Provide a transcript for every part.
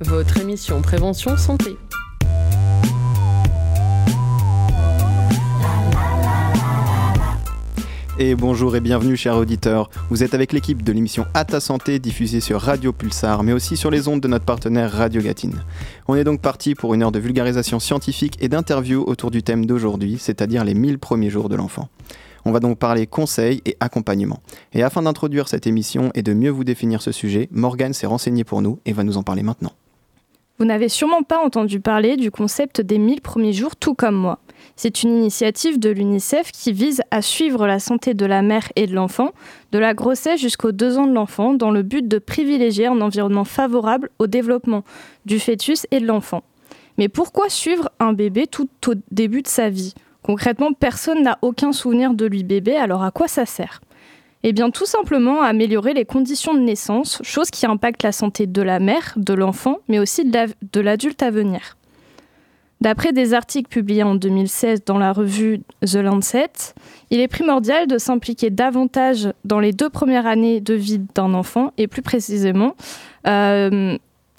votre émission Prévention Santé. Et bonjour et bienvenue chers auditeurs. Vous êtes avec l'équipe de l'émission À santé diffusée sur Radio Pulsar mais aussi sur les ondes de notre partenaire Radio Gatine. On est donc parti pour une heure de vulgarisation scientifique et d'interview autour du thème d'aujourd'hui, c'est-à-dire les 1000 premiers jours de l'enfant. On va donc parler conseils et accompagnement. Et afin d'introduire cette émission et de mieux vous définir ce sujet, Morgane s'est renseignée pour nous et va nous en parler maintenant. Vous n'avez sûrement pas entendu parler du concept des 1000 premiers jours tout comme moi. C'est une initiative de l'UNICEF qui vise à suivre la santé de la mère et de l'enfant, de la grossesse jusqu'aux deux ans de l'enfant, dans le but de privilégier un environnement favorable au développement du fœtus et de l'enfant. Mais pourquoi suivre un bébé tout au début de sa vie? Concrètement, personne n'a aucun souvenir de lui bébé, alors à quoi ça sert? Eh bien, tout simplement à améliorer les conditions de naissance, chose qui impacte la santé de la mère, de l'enfant, mais aussi de l'adulte à venir. D'après des articles publiés en 2016 dans la revue The Lancet, il est primordial de s'impliquer davantage dans les deux premières années de vie d'un enfant, et plus précisément euh,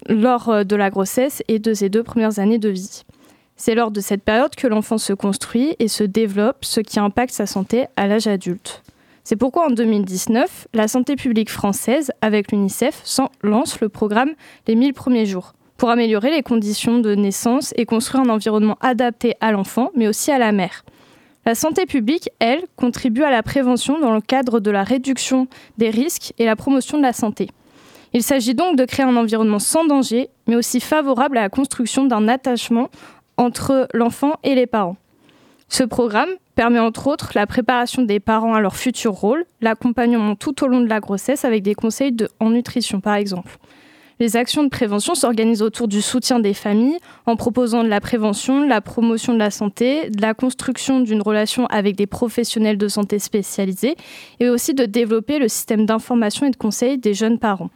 lors de la grossesse et de ses deux premières années de vie. C'est lors de cette période que l'enfant se construit et se développe, ce qui impacte sa santé à l'âge adulte. C'est pourquoi en 2019, la santé publique française, avec l'UNICEF, lance le programme Les 1000 premiers jours pour améliorer les conditions de naissance et construire un environnement adapté à l'enfant, mais aussi à la mère. La santé publique, elle, contribue à la prévention dans le cadre de la réduction des risques et la promotion de la santé. Il s'agit donc de créer un environnement sans danger, mais aussi favorable à la construction d'un attachement entre l'enfant et les parents. Ce programme permet entre autres la préparation des parents à leur futur rôle, l'accompagnement tout au long de la grossesse avec des conseils en nutrition par exemple. Les actions de prévention s'organisent autour du soutien des familles en proposant de la prévention, de la promotion de la santé, de la construction d'une relation avec des professionnels de santé spécialisés et aussi de développer le système d'information et de conseil des jeunes parents.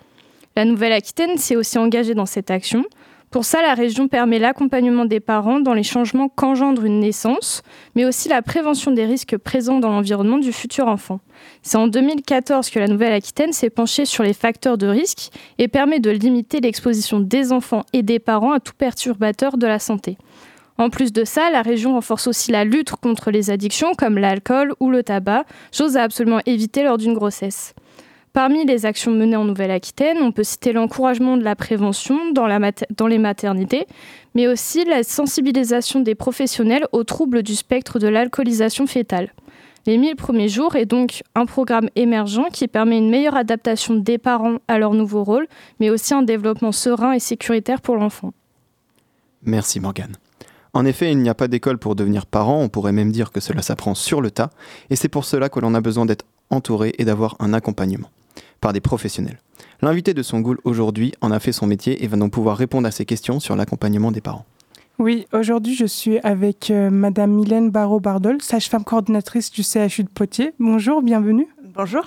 La Nouvelle-Aquitaine s'est aussi engagée dans cette action. Pour ça, la région permet l'accompagnement des parents dans les changements qu'engendre une naissance, mais aussi la prévention des risques présents dans l'environnement du futur enfant. C'est en 2014 que la Nouvelle-Aquitaine s'est penchée sur les facteurs de risque et permet de limiter l'exposition des enfants et des parents à tout perturbateur de la santé. En plus de ça, la région renforce aussi la lutte contre les addictions comme l'alcool ou le tabac, chose à absolument éviter lors d'une grossesse. Parmi les actions menées en Nouvelle-Aquitaine, on peut citer l'encouragement de la prévention dans, les maternités, mais aussi la sensibilisation des professionnels aux troubles du spectre de l'alcoolisation fétale. Les 1000 premiers jours est donc un programme émergent qui permet une meilleure adaptation des parents à leur nouveau rôle, mais aussi un développement serein et sécuritaire pour l'enfant. Merci Morgane. En effet, il n'y a pas d'école pour devenir parent, on pourrait même dire que cela s'apprend sur le tas, et c'est pour cela que l'on a besoin d'être entouré et d'avoir un accompagnement par des professionnels. L'invité de son goût aujourd'hui en a fait son métier et va donc pouvoir répondre à ces questions sur l'accompagnement des parents. Oui, aujourd'hui je suis avec euh, Madame Mylène Barraud-Bardol, sage-femme coordinatrice du CHU de Poitiers. Bonjour, bienvenue. Bonjour.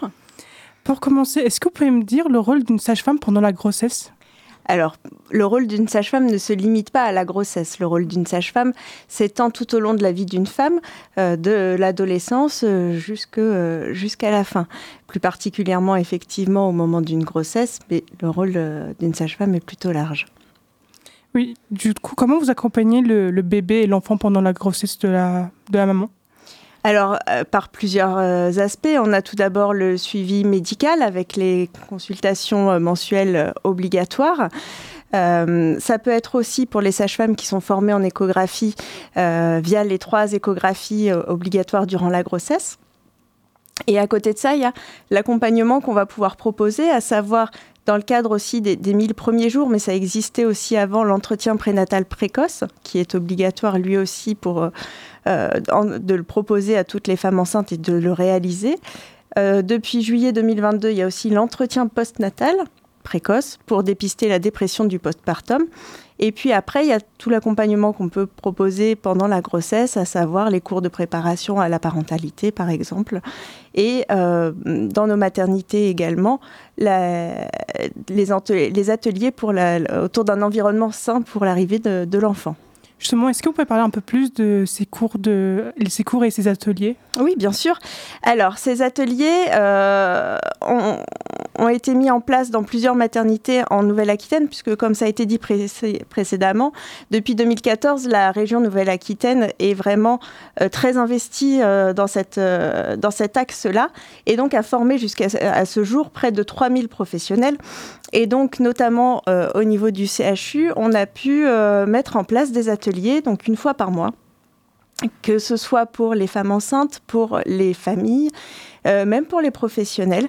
Pour commencer, est-ce que vous pouvez me dire le rôle d'une sage-femme pendant la grossesse? Alors, le rôle d'une sage-femme ne se limite pas à la grossesse. Le rôle d'une sage-femme s'étend tout au long de la vie d'une femme, euh, de l'adolescence euh, euh, jusqu'à la fin. Plus particulièrement, effectivement, au moment d'une grossesse, mais le rôle d'une sage-femme est plutôt large. Oui, du coup, comment vous accompagnez le, bébé et l'enfant pendant la grossesse de la maman? Alors, euh, par plusieurs euh, aspects. On a tout d'abord le suivi médical avec les consultations euh, mensuelles obligatoires. ça peut être aussi pour les sages-femmes qui sont formées en échographie via les trois échographies obligatoires durant la grossesse. Et à côté de ça, il y a l'accompagnement qu'on va pouvoir proposer, à savoir dans le cadre aussi des, des 1000 premiers jours, mais ça existait aussi avant l'entretien prénatal précoce, qui est obligatoire lui aussi pour euh, de le proposer à toutes les femmes enceintes et de le réaliser. Euh, depuis juillet 2022, il y a aussi l'entretien postnatal précoce pour dépister la dépression du postpartum. Et puis après, il y a tout l'accompagnement qu'on peut proposer pendant la grossesse, à savoir les cours de préparation à la parentalité, par exemple. Et euh, dans nos maternités également, les, ateliers, pour autour d'un environnement sain pour l'arrivée de l'enfant. Justement, est-ce que vous pouvez parler un peu plus de ces cours, de, ces cours et ces ateliers? Oui, bien sûr. Alors, ces ateliers euh, ont, été mis en place dans plusieurs maternités en Nouvelle-Aquitaine, puisque comme ça a été dit précédemment, depuis 2014, la région Nouvelle-Aquitaine est vraiment euh, très investie euh, dans, cette, dans cet axe-là, et donc a formé jusqu'à ce jour près de 3000 professionnels. Et donc, notamment au niveau du CHU, on a pu mettre en place des ateliers, donc une fois par mois, que ce soit pour les femmes enceintes, pour les familles, euh, même pour les professionnels,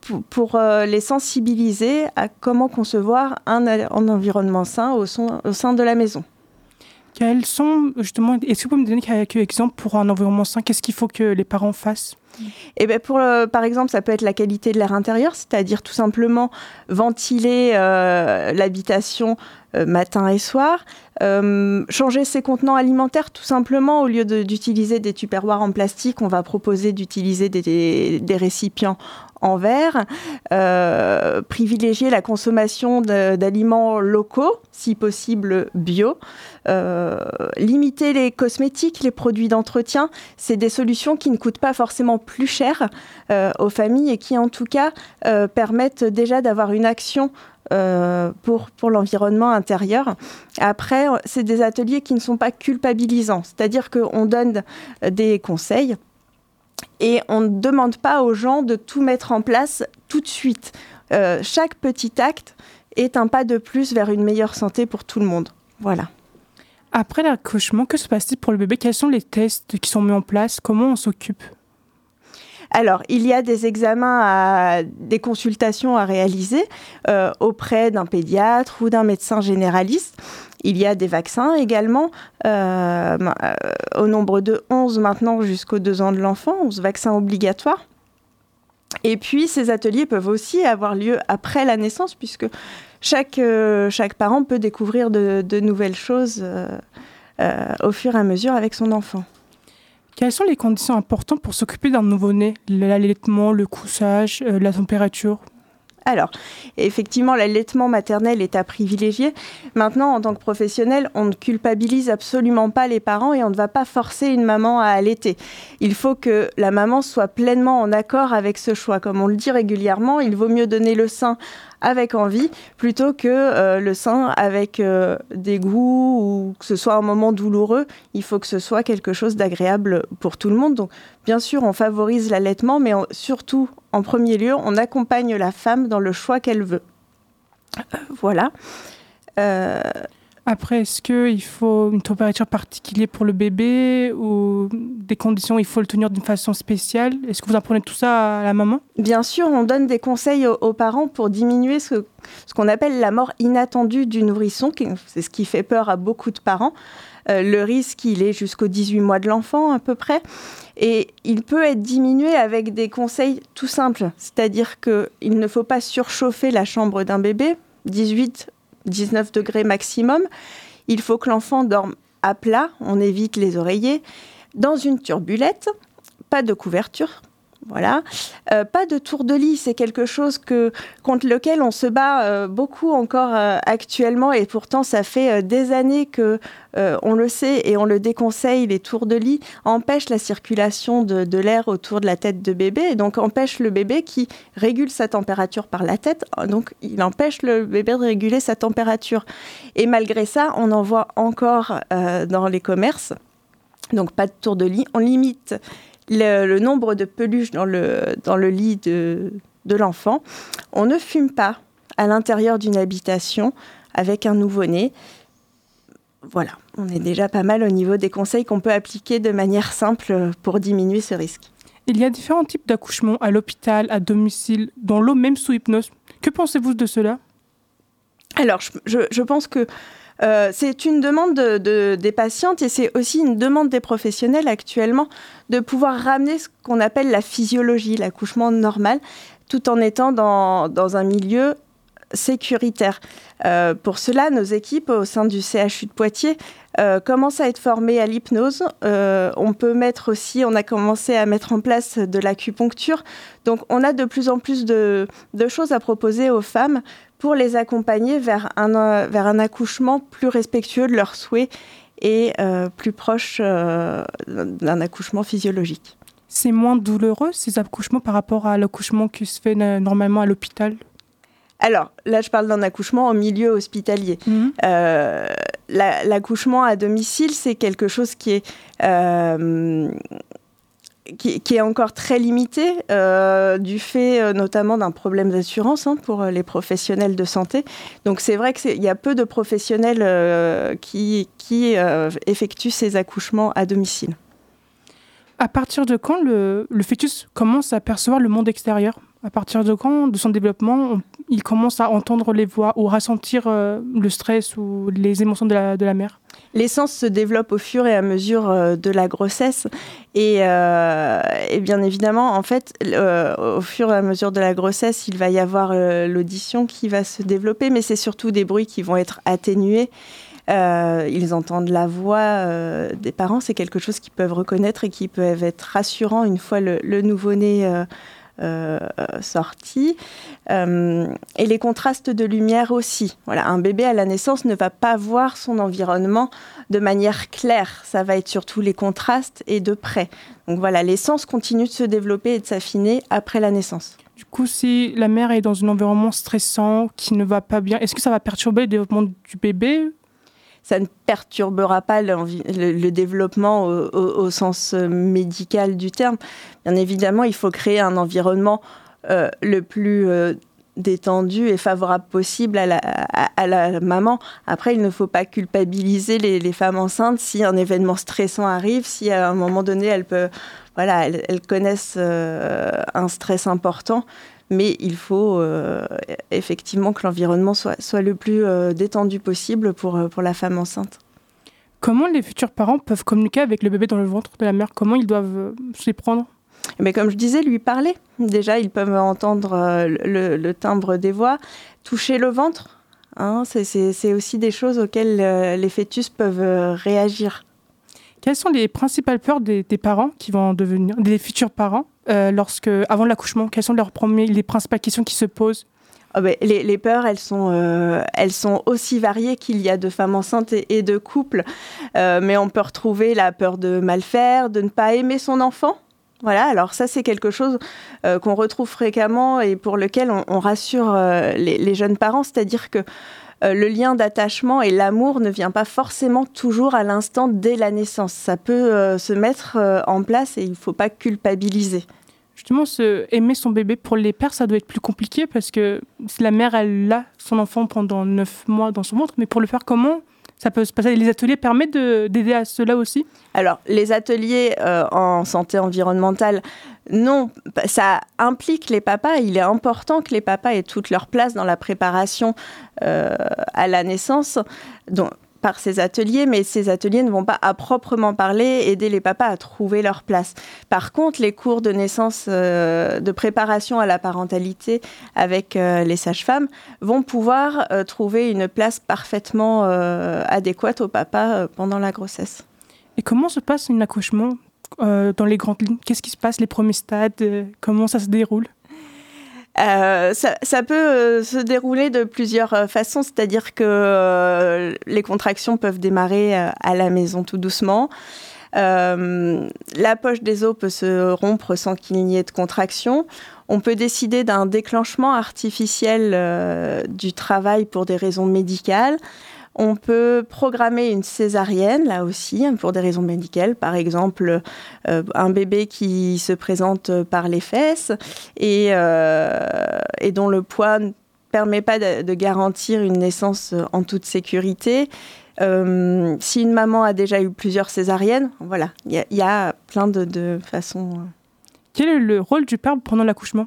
pour, pour les sensibiliser à comment concevoir un, environnement sain au, au sein de la maison. Quels sont justement, est-ce que vous pouvez me donner quelques exemples pour un environnement sain? Qu'est-ce qu'il faut que les parents fassent? Et ben pour, euh, par exemple, ça peut être la qualité de l'air intérieur, c'est-à-dire tout simplement ventiler euh, l'habitation euh, matin et soir, changer ses contenants alimentaires tout simplement, au lieu d'utiliser des tupperwares en plastique, on va proposer d'utiliser des, des, des, récipients en verre, euh, privilégier la consommation d'aliments locaux, si possible bio, euh, limiter les cosmétiques, les produits d'entretien, c'est des solutions qui ne coûtent pas forcément plus cher euh, aux familles et qui en tout cas permettent déjà d'avoir une action pour, pour l'environnement intérieur. Après, c'est des ateliers qui ne sont pas culpabilisants, c'est-à-dire qu'on donne des conseils et on ne demande pas aux gens de tout mettre en place tout de suite. Euh, chaque petit acte est un pas de plus vers une meilleure santé pour tout le monde. Voilà. Après l'accouchement, que se passe-t-il pour le bébé? Quels sont les tests qui sont mis en place? Comment on s'occupe? Alors, il y a des examens, à, des consultations à réaliser euh, auprès d'un pédiatre ou d'un médecin généraliste. Il y a des vaccins également, euh, au nombre de 11 maintenant jusqu'aux 2 ans de l'enfant, 11 vaccins obligatoires. Et puis, ces ateliers peuvent aussi avoir lieu après la naissance, puisque chaque, euh, chaque parent peut découvrir de, nouvelles choses euh, au fur et à mesure avec son enfant. Quelles sont les conditions importantes pour s'occuper d'un nouveau-né? L'allaitement, le couchage, euh, la température? Alors, effectivement, l'allaitement maternel est à privilégier. Maintenant, en tant que professionnel, on ne culpabilise absolument pas les parents et on ne va pas forcer une maman à allaiter. Il faut que la maman soit pleinement en accord avec ce choix. Comme on le dit régulièrement, il vaut mieux donner le sein avec envie plutôt que euh, le sein avec euh, des goûts ou que ce soit un moment douloureux. Il faut que ce soit quelque chose d'agréable pour tout le monde. Donc, bien sûr, on favorise l'allaitement, mais surtout, en premier lieu, on accompagne la femme dans le choix qu'elle veut. Euh, voilà. Après, est-ce qu'il faut une température particulière pour le bébé ou des conditions, il faut le tenir d'une façon spéciale? Est-ce que vous apprenez tout ça à la maman? Bien sûr, on donne des conseils aux, parents pour diminuer ce, ce qu'on appelle la mort inattendue du nourrisson. C'est ce qui fait peur à beaucoup de parents. Euh, le risque, il est jusqu'aux 18 mois de l'enfant à peu près. Et il peut être diminué avec des conseils tout simples. C'est-à-dire qu'il ne faut pas surchauffer la chambre d'un bébé. 18 19 degrés maximum. Il faut que l'enfant dorme à plat, on évite les oreillers, dans une turbulette, pas de couverture. Voilà. Euh, pas de tour de lit, c'est quelque chose que, contre lequel on se bat euh, beaucoup encore euh, actuellement et pourtant ça fait des années que on le sait et on le déconseille. Les tours de lit empêchent la circulation de, l'air autour de la tête de bébé et donc empêchent le bébé qui régule sa température par la tête. Donc il empêche le bébé de réguler sa température. Et malgré ça, on en voit encore dans les commerces. Donc pas de tour de lit. On limite le, le nombre de peluches dans le, dans le lit de, de l'enfant. On ne fume pas à l'intérieur d'une habitation avec un nouveau-né. Voilà, on est déjà pas mal au niveau des conseils qu'on peut appliquer de manière simple pour diminuer ce risque. Il y a différents types d'accouchements à l'hôpital, à domicile, dans l'eau, même sous hypnose. Que pensez-vous de cela? Alors, je, je, je pense que Euh, c'est une demande de, de, des patientes et c'est aussi une demande des professionnels actuellement de pouvoir ramener ce qu'on appelle la physiologie, l'accouchement normal, tout en étant dans, dans un milieu sécuritaire. Euh, pour cela, nos équipes au sein du CHU de Poitiers euh, commencent à être formées à l'hypnose. On peut mettre aussi, on a commencé à mettre en place de l'acupuncture. Donc, on a de plus en plus de choses à proposer aux femmes pour les accompagner vers un, vers un accouchement plus respectueux de leurs souhaits et plus proche d'un accouchement physiologique. C'est moins douloureux ces accouchements par rapport à l'accouchement qui se fait normalement à l'hôpital? Alors, là, je parle d'un accouchement en milieu hospitalier. Euh, l'accouchement à domicile, c'est quelque chose qui est, euh, qui, est encore très limité, euh, du fait notamment d'un problème d'assurance hein, pour les professionnels de santé. Donc, c'est vrai qu'il y a peu de professionnels qui, effectuent ces accouchements à domicile. À partir de quand le, fœtus commence à percevoir le monde extérieur? À partir de quand, de son développement, il commence à entendre les voix ou ressentir euh, le stress ou les émotions de la mère? L'essence se développe au fur et à mesure euh, de la grossesse et, euh, et, bien évidemment, en fait, au fur et à mesure de la grossesse, il va y avoir l'audition qui va se développer, mais c'est surtout des bruits qui vont être atténués. ils entendent la voix des parents, c'est quelque chose qu'ils peuvent reconnaître et qui peut être rassurant une fois le, nouveau-né euh, sortie. Euh, et les contrastes de lumière aussi. Voilà, un bébé à la naissance ne va pas voir son environnement de manière claire. Ça va être surtout les contrastes et de près. Donc voilà, l'essence continue de se développer et de s'affiner après la naissance. Du coup, si la mère est dans un environnement stressant, qui ne va pas bien, est-ce que ça va perturber le développement du bébé ça ne perturbera pas le, développement au, sens euh, médical du terme. Bien évidemment, il faut créer un environnement euh, le plus euh, détendu et favorable possible à la, maman. Après, il ne faut pas culpabiliser les, femmes enceintes si un événement stressant arrive, si à un moment donné, elles, peuvent, voilà, elles, connaissent un stress important mais il faut euh, effectivement que l'environnement soit, soit, le plus euh, détendu possible pour, euh, pour la femme enceinte. Comment les futurs parents peuvent communiquer avec le bébé dans le ventre de la mère? Comment ils doivent s'y prendre? Mais comme je disais, lui parler. Déjà, ils peuvent entendre le, timbre des voix, toucher le ventre. Hein, c'est aussi des choses auxquelles les fœtus peuvent réagir. Quelles sont les principales peurs des, parents qui vont devenir des futurs parents? Lorsque avant l'accouchement Quelles sont leurs premiers, les principales questions qui se posent ah ben, les, peurs, elles sont, euh, elles sont aussi variées qu'il y a de femmes enceintes et, de couples. Euh, mais on peut retrouver la peur de mal faire, de ne pas aimer son enfant. Voilà, alors ça c'est quelque chose qu'on retrouve fréquemment et pour lequel on, rassure les, les, jeunes parents, c'est-à-dire que euh, le lien d'attachement et l'amour ne vient pas forcément toujours à l'instant dès la naissance. Ça peut euh, se mettre euh, en place et il ne faut pas culpabiliser. Justement, aimer son bébé pour les pères, ça doit être plus compliqué parce que la mère, elle a son enfant pendant neuf mois dans son ventre, mais pour le faire comment ça peut se passer. Les ateliers permettent d'aider à cela aussi Alors, les ateliers en santé environnementale non, ça implique les papas. Il est important que les papas aient toute leur place dans la préparation euh, à la naissance. Par ces ateliers, mais ces ateliers ne vont pas à proprement parler aider les papas à trouver leur place. Par contre, les cours de naissance, euh, de préparation à la parentalité avec euh, les sages-femmes vont pouvoir trouver une place parfaitement adéquate au papa pendant la grossesse. Et comment se passe un accouchement euh, dans les grandes lignes? Qu'est-ce qui se passe, les premiers stades? Euh, Comment ça se déroule? Euh, ça, peut se dérouler de plusieurs façons, c'est-à-dire que les contractions peuvent démarrer à la maison tout doucement. la poche des os peut se rompre sans qu'il n'y ait de contraction. On peut décider d'un déclenchement artificiel du travail pour des raisons médicales. On peut programmer une césarienne, là aussi, hein, pour des raisons médicales. Par exemple, euh, un bébé qui se présente par les fesses et, euh, dont le poids ne permet pas de, garantir une naissance en toute sécurité. Euh, si une maman a déjà eu plusieurs césariennes, voilà, il y, a plein de façons. Quel est le rôle du père pendant l'accouchement?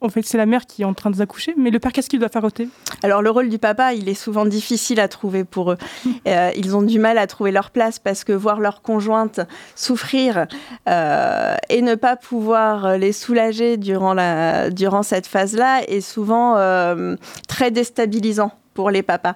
En fait, c'est la mère qui est en train de accoucher, mais le père, qu'est-ce qu'il doit faire ôter Alors, le rôle du papa, il est souvent difficile à trouver pour eux. Euh, ils ont du mal à trouver leur place parce que voir leur conjointe souffrir euh, et ne pas pouvoir les soulager durant, la, durant cette phase-là est souvent euh, très déstabilisant pour les papas.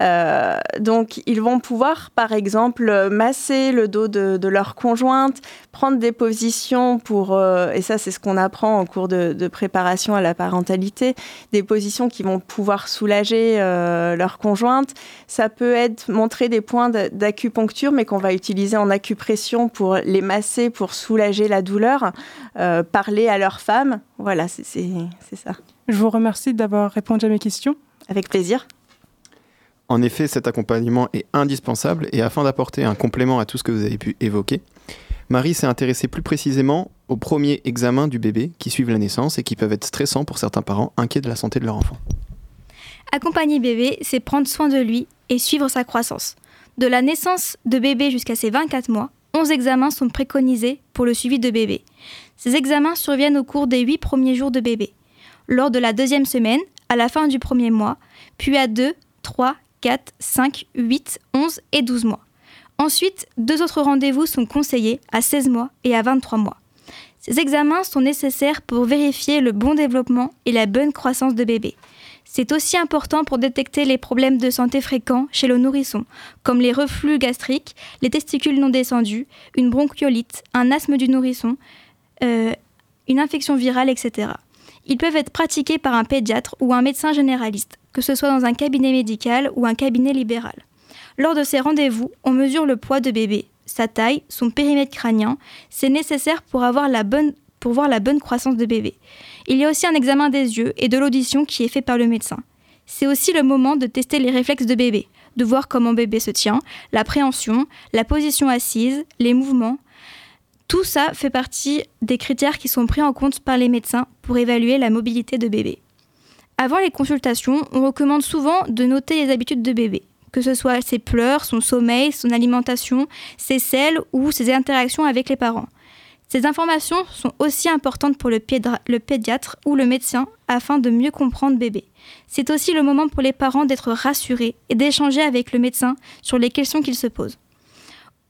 Euh, donc, ils vont pouvoir, par exemple, masser le dos de, leur conjointe, prendre des positions pour, euh, et ça c'est ce qu'on apprend en cours de, préparation à la parentalité, des positions qui vont pouvoir soulager euh, leur conjointe. Ça peut être montrer des points d'acupuncture, mais qu'on va utiliser en acupression pour les masser, pour soulager la douleur, parler à leur femme. Voilà, c'est ça. Je vous remercie d'avoir répondu à mes questions. Avec plaisir. En effet, cet accompagnement est indispensable et afin d'apporter un complément à tout ce que vous avez pu évoquer, Marie s'est intéressée plus précisément aux premiers examens du bébé qui suivent la naissance et qui peuvent être stressants pour certains parents inquiets de la santé de leur enfant. Accompagner bébé, c'est prendre soin de lui et suivre sa croissance. De la naissance de bébé jusqu'à ses 24 mois, 11 examens sont préconisés pour le suivi de bébé. Ces examens surviennent au cours des 8 premiers jours de bébé, lors de la deuxième semaine, à la fin du premier mois, puis à 2, 3, 4, 5, 8, 11 et 12 mois. Ensuite, deux autres rendez-vous sont conseillés à 16 mois et à 23 mois. Ces examens sont nécessaires pour vérifier le bon développement et la bonne croissance de bébé. C'est aussi important pour détecter les problèmes de santé fréquents chez le nourrisson, comme les reflux gastriques, les testicules non descendus, une bronchiolite, un asthme du nourrisson, euh, une infection virale, etc. Ils peuvent être pratiqués par un pédiatre ou un médecin généraliste, que ce soit dans un cabinet médical ou un cabinet libéral. Lors de ces rendez-vous, on mesure le poids de bébé, sa taille, son périmètre crânien. C'est nécessaire pour, avoir la bonne, voir la bonne croissance de bébé. Il y a aussi un examen des yeux et de l'audition qui est fait par le médecin. C'est aussi le moment de tester les réflexes de bébé, de voir comment bébé se tient, l'appréhension, la position assise, les mouvements. Tout ça fait partie des critères qui sont pris en compte par les médecins pour évaluer la mobilité de bébé. Avant les consultations, on recommande souvent de noter les habitudes de bébé, que ce soit ses pleurs, son sommeil, son alimentation, ses selles ou ses interactions avec les parents. Ces informations sont aussi importantes pour le, pédiatre ou le médecin afin de mieux comprendre bébé. C'est aussi le moment pour les parents d'être rassurés et d'échanger avec le médecin sur les questions qu'ils se posent.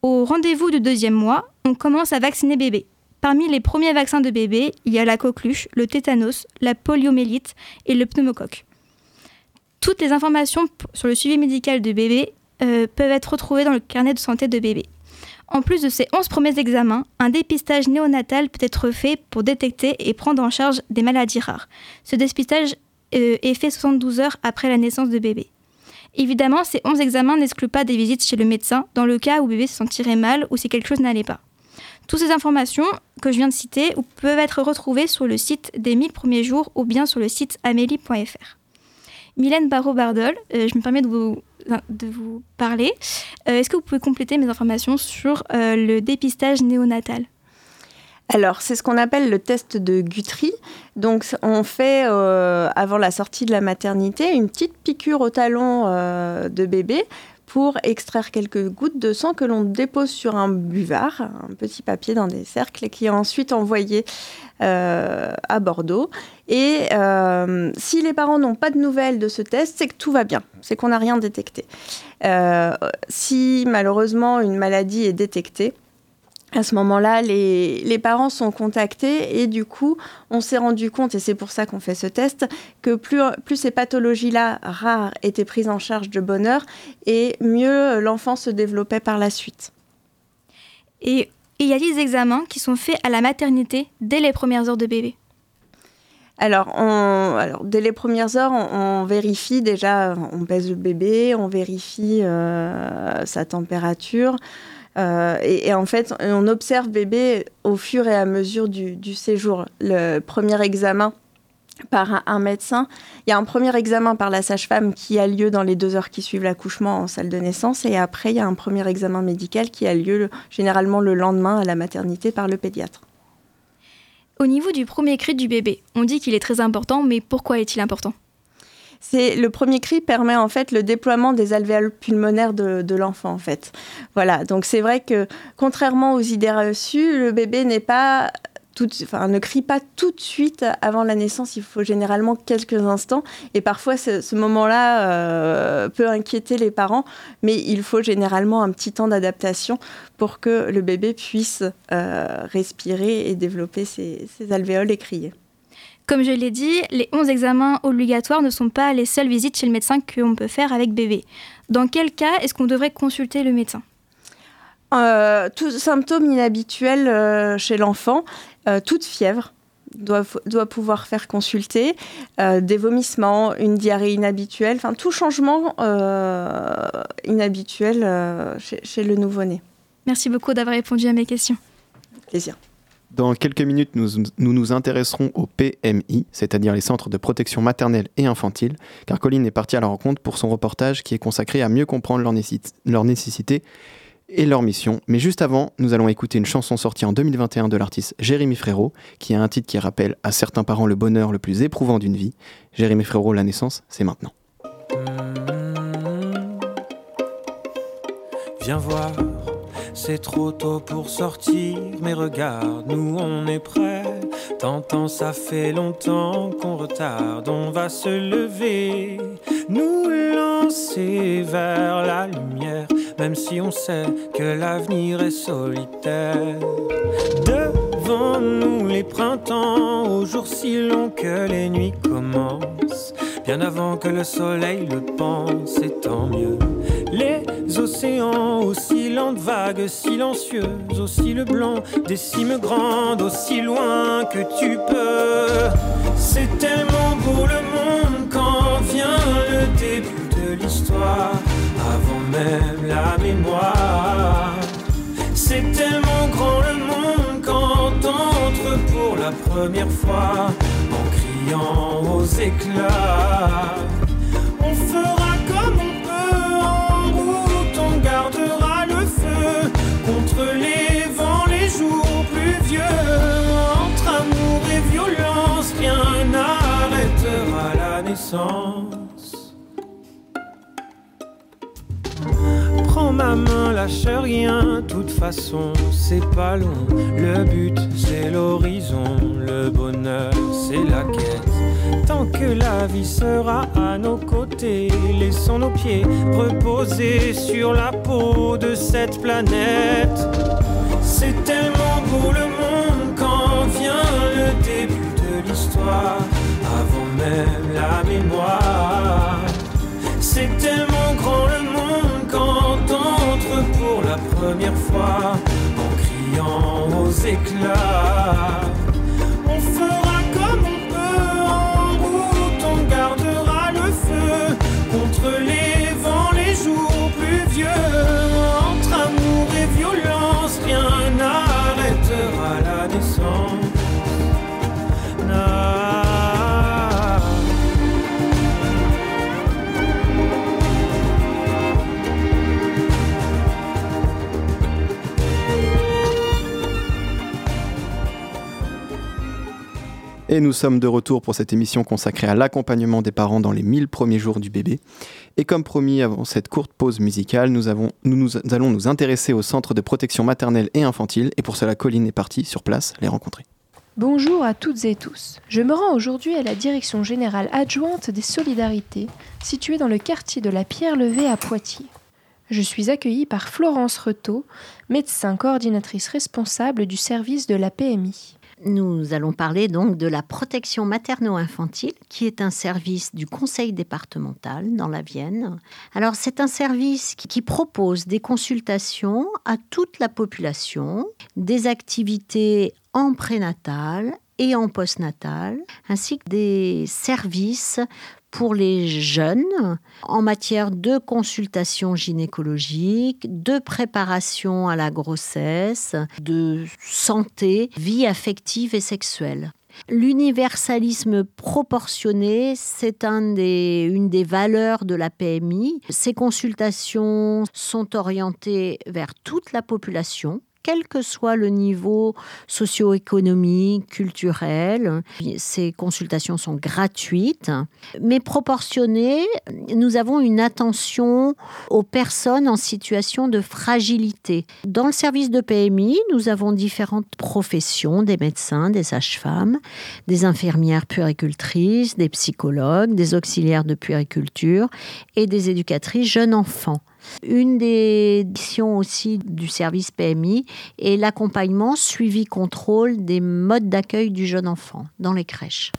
Au rendez-vous du deuxième mois, on commence à vacciner bébé. Parmi les premiers vaccins de bébé, il y a la coqueluche, le tétanos, la poliomélite et le pneumocoque. Toutes les informations sur le suivi médical de bébé euh, peuvent être retrouvées dans le carnet de santé de bébé. En plus de ces 11 premiers examens, un dépistage néonatal peut être fait pour détecter et prendre en charge des maladies rares. Ce dépistage euh, est fait 72 heures après la naissance de bébé. Évidemment, ces 11 examens n'excluent pas des visites chez le médecin dans le cas où bébé se sentirait mal ou si quelque chose n'allait pas. Toutes ces informations que je viens de citer peuvent être retrouvées sur le site des 1000 premiers jours ou bien sur le site amélie.fr. Mylène Barraud-Bardol, euh, je me permets de vous, parler. Euh, est-ce que vous pouvez compléter mes informations sur euh, le dépistage néonatal? Alors, c'est ce qu'on appelle le test de Guthrie. Donc, on fait, avant la sortie de la maternité, une petite piqûre au talon de bébé pour extraire quelques gouttes de sang que l'on dépose sur un buvard, un petit papier dans des cercles, qui est ensuite envoyé euh, à Bordeaux. Et euh, si les parents n'ont pas de nouvelles de ce test, c'est que tout va bien, c'est qu'on n'a rien détecté. Euh, si malheureusement une maladie est détectée, à ce moment-là, les, parents sont contactés et du coup, on s'est rendu compte, et c'est pour ça qu'on fait ce test, que plus, plus ces pathologies-là rares étaient prises en charge de bonheur et mieux l'enfant se développait par la suite. Et il y a des examens qui sont faits à la maternité dès les premières heures de bébé. Alors, alors, dès les premières heures, on, vérifie déjà, on pèse le bébé, on vérifie euh, sa température, euh, et, en fait, on observe bébé au fur et à mesure du, séjour. Le premier examen par un, médecin. Il y a un premier examen par la sage-femme qui a lieu dans les deux heures qui suivent l'accouchement en salle de naissance. Et après, il y a un premier examen médical qui a lieu généralement le lendemain à la maternité par le pédiatre. Au niveau du premier cri du bébé, on dit qu'il est très important, mais pourquoi est-il important? C'est le premier cri permet en fait le déploiement des alvéoles pulmonaires de, l'enfant en fait. Voilà, donc c'est vrai que contrairement aux idées reçues, le bébé n'est pas tout, enfin, ne crie pas tout de suite avant la naissance, il faut généralement quelques instants. Et parfois, ce, moment-là euh, peut inquiéter les parents, mais il faut généralement un petit temps d'adaptation pour que le bébé puisse euh, respirer et développer ses alvéoles et crier. Comme je l'ai dit, les 11 examens obligatoires ne sont pas les seules visites chez le médecin qu'on peut faire avec bébé. Dans quel cas est-ce qu'on devrait consulter le médecin? Euh, Tout symptôme inhabituel euh, chez l'enfant, euh, toute fièvre, doit, doit, pouvoir faire consulter, des vomissements, une diarrhée inhabituelle, enfin tout changement inhabituel chez, chez, le nouveau-né. Merci beaucoup d'avoir répondu à mes questions. Plaisir. Dans quelques minutes, nous, nous intéresserons au PMI, c'est-à-dire les centres de protection maternelle et infantile, car Colline est partie à la rencontre pour son reportage qui est consacré à mieux comprendre leurs leur nécessités et leur mission. Mais juste avant, nous allons écouter une chanson sortie en 2021 de l'artiste Jérémy Frérot, qui a un titre qui rappelle à certains parents le bonheur le plus éprouvant d'une vie. Jérémy Frérot, la naissance, c'est maintenant. Viens voir c'est trop tôt pour sortir, mais regarde, nous on est prêts. T'entends, ça fait longtemps qu'on retarde, on va se lever, nous lancer vers la lumière, même si on sait que l'avenir est solitaire. Devant nous les printemps, aux jours si longs que les nuits commencent, bien avant que le soleil le pense, et tant mieux. Océans aussi lentes, vagues silencieuses, aussi le blanc des cimes grandes, aussi loin que tu peux. C'est tellement beau le monde quand vient le début de l'histoire, avant même la mémoire. C'est tellement grand le monde quand entre pour la première fois en criant aux éclats. On fera Prends ma main, lâche rien, toute façon c'est pas long. Le but c'est l'horizon, le bonheur c'est la quête. Tant que la vie sera à nos côtés, laissons nos pieds reposer sur la peau de cette planète. C'est tellement beau le monde quand vient le début de l'histoire, même la mémoire. C'est tellement grand le monde quand entre pour la première fois en criant aux éclats. Nous sommes de retour pour cette émission consacrée à l'accompagnement des parents dans les 1000 premiers jours du bébé. Et comme promis avant cette courte pause musicale, nous, allons nous intéresser au centre de protection maternelle et infantile. Et pour cela, Colline est partie sur place les rencontrer. Bonjour à toutes et tous. Je me rends aujourd'hui à la direction générale adjointe des solidarités, située dans le quartier de la Pierre-Levée à Poitiers. Je suis accueillie par Florence Reteau, médecin coordinatrice responsable du service de la PMI. Nous allons parler donc de la protection materno-infantile, qui est un service du Conseil départemental dans la Vienne. Alors, c'est un service qui propose des consultations à toute la population, des activités en prénatal et en postnatal, ainsi que des services pour les jeunes en matière de consultation gynécologique, de préparation à la grossesse, de santé, vie affective et sexuelle. L'universalisme proportionné, c'est une des valeurs de la PMI. Ces consultations sont orientées vers toute la population, quel que soit le niveau socio-économique, culturel. Ces consultations sont gratuites, mais proportionnées. Nous avons une attention aux personnes en situation de fragilité. Dans le service de PMI, nous avons différentes professions, des médecins, des sages-femmes, des infirmières puéricultrices, des psychologues, des auxiliaires de puériculture et des éducatrices jeunes enfants. Une des missions aussi du service PMI est l'accompagnement, suivi, contrôle des modes d'accueil du jeune enfant dans les crèches.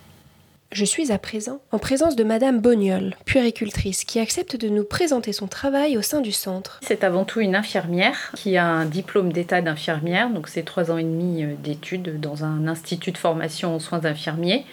Je suis à présent en présence de Madame Bognol, puéricultrice, qui accepte de nous présenter son travail au sein du centre. C'est avant tout une infirmière qui a un diplôme d'état d'infirmière, donc c'est trois ans et demi euh, d'études dans un institut de formation en soins infirmiers.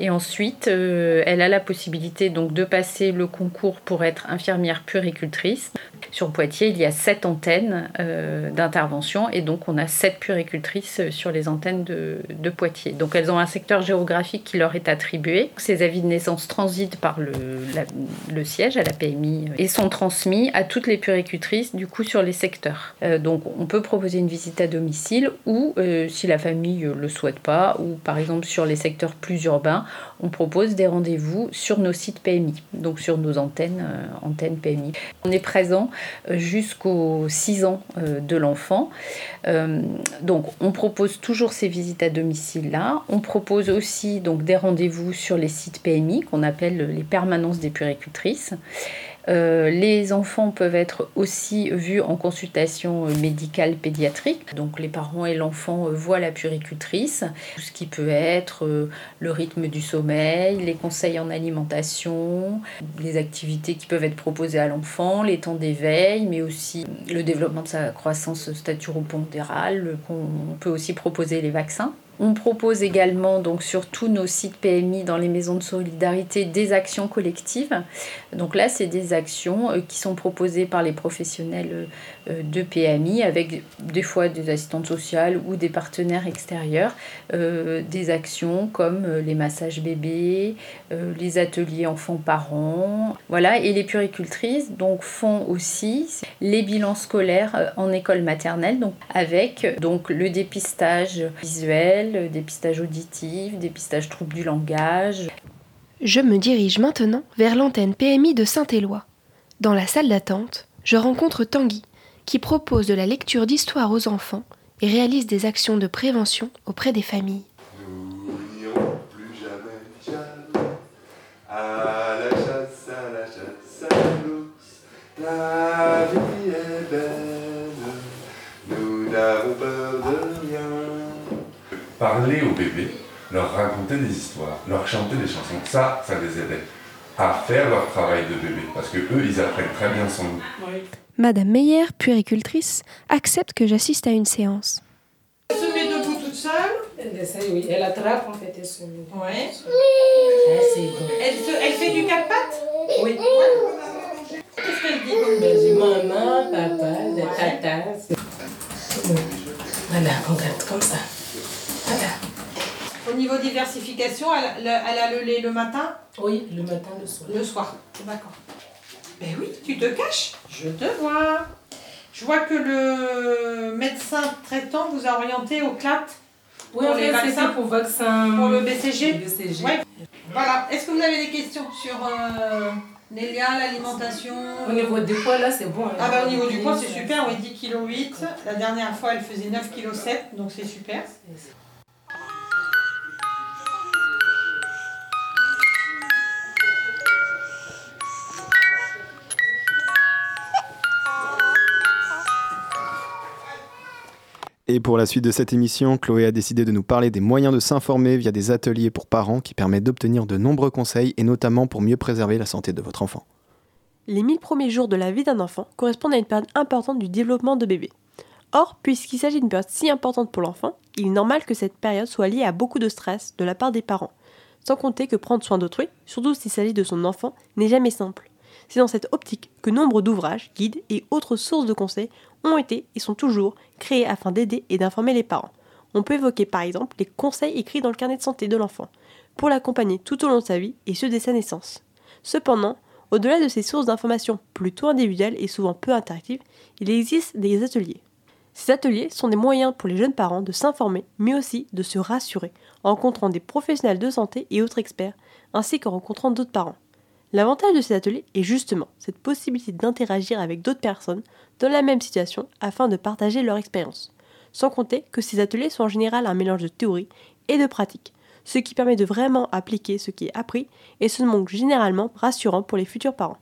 Et ensuite, euh, elle a la possibilité donc de passer le concours pour être infirmière puéricultrice. Sur Poitiers, il y a sept antennes euh, d'intervention et donc on a sept puéricultrices sur les antennes de, Poitiers. Donc elles ont un secteur géographique qui leur est attribué ces avis de naissance transitent par le, siège à la PMI et sont transmis à toutes les puricultrices du coup sur les secteurs. Euh, donc on peut proposer une visite à domicile ou euh, si la famille le souhaite pas ou par exemple sur les secteurs plus urbains, on propose des rendez-vous sur nos sites PMI, donc sur nos antennes, euh, antennes PMI. On est présent jusqu'aux 6 ans de l'enfant. donc on propose toujours ces visites à domicile là. On propose aussi donc des rendez-vous sur les sites PMI qu'on appelle les permanences des puricultrices. Euh, les enfants peuvent être aussi vus en consultation médicale pédiatrique. Donc les parents et l'enfant voient la puricultrice, tout ce qui peut être euh, le rythme du sommeil, les conseils en alimentation, les activités qui peuvent être proposées à l'enfant, les temps d'éveil, mais aussi le développement de sa croissance staturo-pondérale. On peut aussi proposer les vaccins. On propose également donc sur tous nos sites PMI dans les maisons de solidarité des actions collectives. Donc là, c'est des actions euh, qui sont proposées par les professionnels euh, de PMI avec des fois des assistantes sociales ou des partenaires extérieurs. Euh, des actions comme les massages bébés, les ateliers enfants-parents. Voilà, et les puricultrices donc font aussi les bilans scolaires en école maternelle donc avec donc le dépistage visuel dépistage auditif, dépistage troubles du langage. Je me dirige maintenant vers l'antenne PMI de Saint-Éloi. Dans la salle d'attente, je rencontre Tanguy, qui propose de la lecture d'histoire aux enfants et réalise des actions de prévention auprès des familles. la vie est belle, nous n'avons peur de rien parler aux bébés, leur raconter des histoires, leur chanter des chansons. Ça, ça les aidait à faire leur travail de bébé, parce que eux, ils apprennent très bien sans nous. Madame Meyer, puéricultrice, accepte que j'assiste à une séance. Elle se met debout toute seule. Elle essaie, oui. Elle attrape en fait, elle se met. Ouais. Ah, elle, se, elle fait du quatre pattes Oui. Qu'est-ce qu'elle dit? Ben, dit maman, papa, tata. Voilà, regarde comme ça. Au niveau diversification, elle, a le lait le matin Oui, le matin, le soir. Le soir, d'accord. Ben oui, tu te caches Je te vois. Je vois que le médecin traitant vous a orienté au CLAT. Oui, pour les vaccins. pour vaccin. Pour le BCG. Le BCG. Voilà. Est-ce que vous avez des questions sur euh, Nélia, l'alimentation? Au niveau du poids, là, c'est bon. Hein. Ah bah au niveau du poids, c'est super. Oui, 10 kg 8. La dernière fois, elle faisait 9 kg 7, donc c'est super. Et pour la suite de cette émission, Chloé a décidé de nous parler des moyens de s'informer via des ateliers pour parents qui permettent d'obtenir de nombreux conseils et notamment pour mieux préserver la santé de votre enfant. Les 1000 premiers jours de la vie d'un enfant correspondent à une période importante du développement de bébé. Or, puisqu'il s'agit d'une période si importante pour l'enfant, il est normal que cette période soit liée à beaucoup de stress de la part des parents. Sans compter que prendre soin d'autrui, surtout s'il s'agit de son enfant, n'est jamais simple. C'est dans cette optique que nombre d'ouvrages, guides et autres sources de conseils ont été et sont toujours créés afin d'aider et d'informer les parents. On peut évoquer par exemple les conseils écrits dans le carnet de santé de l'enfant, pour l'accompagner tout au long de sa vie et ceux dès sa naissance. Cependant, au-delà de ces sources d'informations plutôt individuelles et souvent peu interactives, il existe des ateliers. Ces ateliers sont des moyens pour les jeunes parents de s'informer, mais aussi de se rassurer, en rencontrant des professionnels de santé et autres experts, ainsi qu'en rencontrant d'autres parents. L'avantage de ces ateliers est justement cette possibilité d'interagir avec d'autres personnes dans la même situation afin de partager leur expérience. Sans compter que ces ateliers sont en général un mélange de théorie et de pratique, ce qui permet de vraiment appliquer ce qui est appris et ce manque généralement rassurant pour les futurs parents.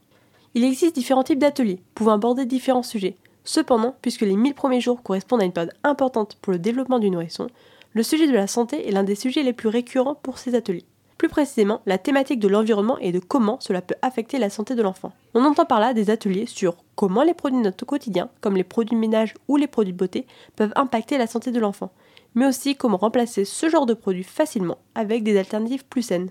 Il existe différents types d'ateliers, pouvant aborder différents sujets. Cependant, puisque les 1000 premiers jours correspondent à une période importante pour le développement du nourrisson, le sujet de la santé est l'un des sujets les plus récurrents pour ces ateliers. Plus précisément la thématique de l'environnement et de comment cela peut affecter la santé de l'enfant. On entend par là des ateliers sur comment les produits de notre quotidien, comme les produits ménage ou les produits de beauté, peuvent impacter la santé de l'enfant, mais aussi comment remplacer ce genre de produits facilement avec des alternatives plus saines.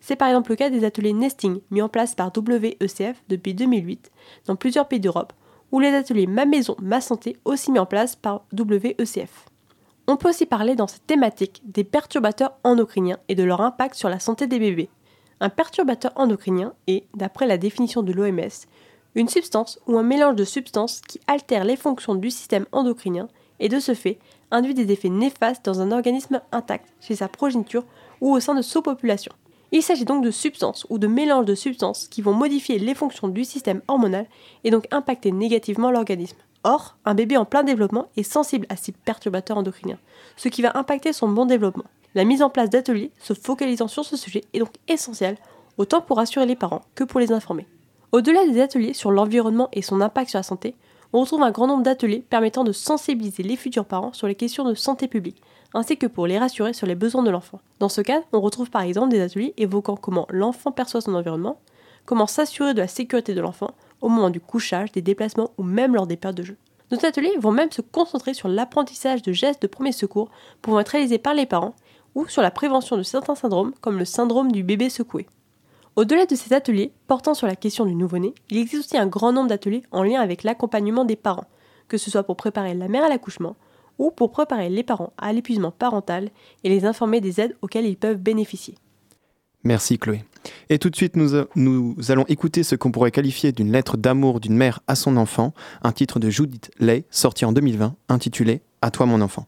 C'est par exemple le cas des ateliers nesting mis en place par WECF depuis 2008 dans plusieurs pays d'Europe, ou les ateliers Ma Maison, Ma Santé aussi mis en place par WECF. On peut aussi parler dans cette thématique des perturbateurs endocriniens et de leur impact sur la santé des bébés. Un perturbateur endocrinien est, d'après la définition de l'OMS, une substance ou un mélange de substances qui altère les fonctions du système endocrinien et de ce fait induit des effets néfastes dans un organisme intact, chez sa progéniture ou au sein de sa population. Il s'agit donc de substances ou de mélanges de substances qui vont modifier les fonctions du système hormonal et donc impacter négativement l'organisme. Or, un bébé en plein développement est sensible à ces perturbateurs endocriniens, ce qui va impacter son bon développement. La mise en place d'ateliers se focalisant sur ce sujet est donc essentielle, autant pour rassurer les parents que pour les informer. Au-delà des ateliers sur l'environnement et son impact sur la santé, on retrouve un grand nombre d'ateliers permettant de sensibiliser les futurs parents sur les questions de santé publique, ainsi que pour les rassurer sur les besoins de l'enfant. Dans ce cadre, on retrouve par exemple des ateliers évoquant comment l'enfant perçoit son environnement, comment s'assurer de la sécurité de l'enfant au moment du couchage, des déplacements ou même lors des périodes de jeu. Nos ateliers vont même se concentrer sur l'apprentissage de gestes de premier secours pouvant être réalisés par les parents ou sur la prévention de certains syndromes comme le syndrome du bébé secoué. Au-delà de ces ateliers portant sur la question du nouveau-né, il existe aussi un grand nombre d'ateliers en lien avec l'accompagnement des parents, que ce soit pour préparer la mère à l'accouchement ou pour préparer les parents à l'épuisement parental et les informer des aides auxquelles ils peuvent bénéficier. Merci Chloé. Et tout de suite, nous, nous allons écouter ce qu'on pourrait qualifier d'une lettre d'amour d'une mère à son enfant, un titre de Judith Lay, sorti en 2020, intitulé À toi mon enfant.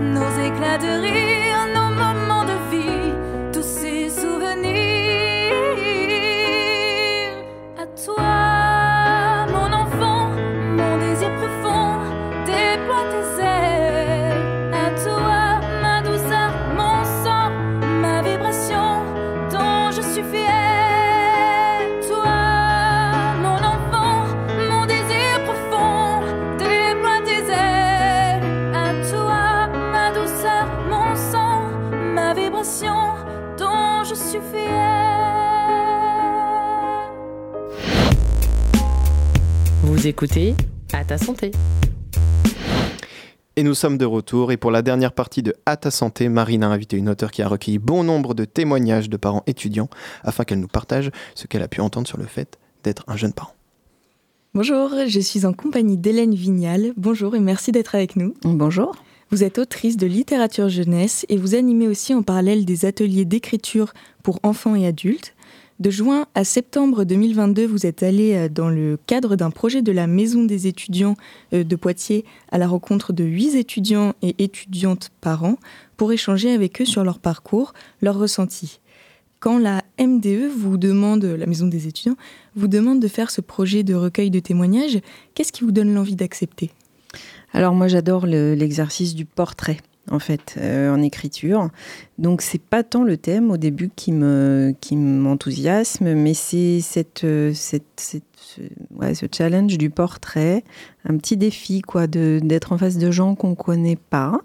Nos éclats de rire, Vous écoutez À ta santé. Et nous sommes de retour. Et pour la dernière partie de À ta santé, Marine a invité une auteure qui a recueilli bon nombre de témoignages de parents étudiants afin qu'elle nous partage ce qu'elle a pu entendre sur le fait d'être un jeune parent. Bonjour, je suis en compagnie d'Hélène Vignal. Bonjour et merci d'être avec nous. Bonjour. Vous êtes autrice de littérature jeunesse et vous animez aussi en parallèle des ateliers d'écriture pour enfants et adultes. De juin à septembre 2022, vous êtes allé euh, dans le cadre d'un projet de la Maison des étudiants euh, de Poitiers à la rencontre de huit étudiants et étudiantes par an pour échanger avec eux sur leur parcours, leurs ressentis. Quand la MDE vous demande, la Maison des étudiants, vous demande de faire ce projet de recueil de témoignages, qu'est-ce qui vous donne l'envie d'accepter? Alors moi j'adore l'exercice du portrait en fait, euh, en écriture. Donc c'est pas tant le thème au début qui me qui m'enthousiasme, mais c'est cette, euh, ce challenge du portrait, un petit défi quoi, de d'être en face de gens qu'on connaît pas,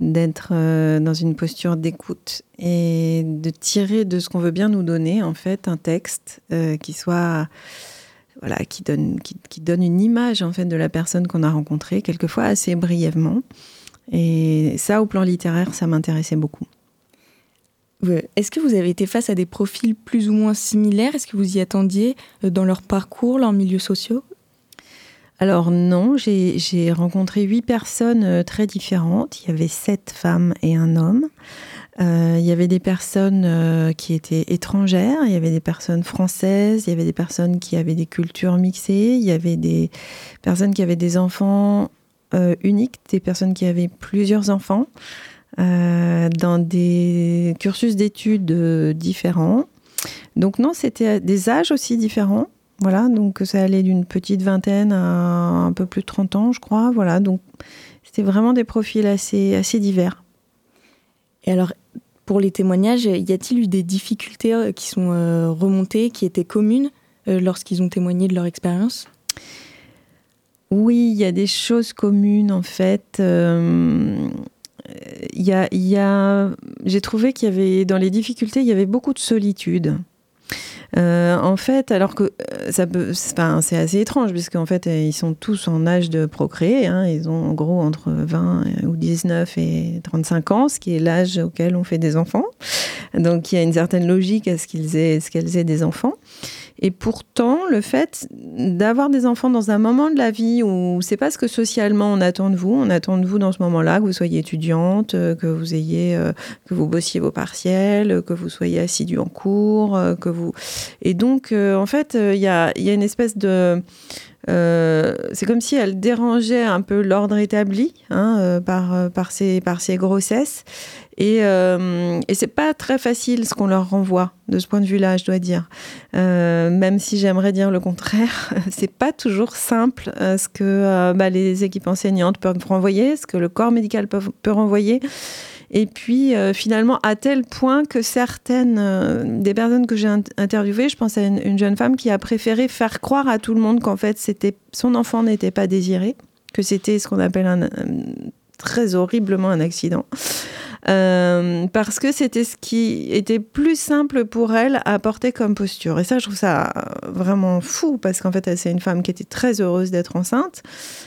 d'être euh, dans une posture d'écoute et de tirer de ce qu'on veut bien nous donner en fait un texte qui soit voilà, qui donne, qui, qui, donne une image en fait de la personne qu'on a rencontrée, quelquefois assez brièvement. Et ça, au plan littéraire, ça m'intéressait beaucoup. Est-ce que vous avez été face à des profils plus ou moins similaires? Est-ce que vous y attendiez euh, dans leur parcours, leurs milieux sociaux? Alors non, j'ai rencontré huit personnes euh, très différentes. Il y avait sept femmes et un homme. Euh, il y avait des personnes qui étaient étrangères, il y avait des personnes françaises, il y avait des personnes qui avaient des cultures mixées, il y avait des personnes qui avaient des enfants euh, unique, des personnes qui avaient plusieurs enfants, euh, dans des cursus d'études euh, différents. Donc non, c'était des âges aussi différents. Voilà, donc ça allait d'une petite vingtaine à un peu plus de 30 ans, je crois. Voilà, donc c'était vraiment des profils assez, assez divers. Et alors, pour les témoignages, y a-t-il eu des difficultés qui sont remontées, qui étaient communes lorsqu'ils ont témoigné de leur expérience? Oui, il y a des choses communes en fait. Euh, y a, j'ai trouvé qu'il y avait dans les difficultés, il y avait beaucoup de solitude. Euh, en fait, alors que euh, ça peut, c'est assez étrange puisqu'en fait ils sont tous en âge de procréer. Hein, ils ont en gros entre 20 ou 19 et 35 ans, ce qui est l'âge auquel on fait des enfants. Donc il y a une certaine logique à ce qu'ils aient, ce qu'elles aient des enfants. Et pourtant, le fait d'avoir des enfants dans un moment de la vie où c'est pas ce que socialement on attend de vous, on attend de vous dans ce moment-là que vous soyez étudiante, euh, que vous ayez, euh, que vous bossiez vos partiels, que vous soyez assidu en cours, euh, que vous. Et donc, en fait, il y a, y a une espèce de c'est comme si elle dérangeait un peu l'ordre établi hein, par, par, ces, par ces grossesses. Et, euh, et c'est pas très facile ce qu'on leur renvoie de ce point de vue-là, je dois dire. Euh, même si j'aimerais dire le contraire, c'est pas toujours simple euh, ce que euh, bah, les équipes enseignantes peuvent renvoyer, ce que le corps médical peut, peut renvoyer. Et puis euh, finalement, à tel point que certaines des personnes que j'ai interviewées, je pense à une, une, jeune femme qui a préféré faire croire à tout le monde qu'en fait, son enfant n'était pas désiré, que c'était ce qu'on appelle un, très horriblement un accident. Euh, parce que c'était ce qui était plus simple pour elle à porter comme posture. Et ça, je trouve ça vraiment fou, parce qu'en fait, c'est une femme qui était très heureuse d'être enceinte,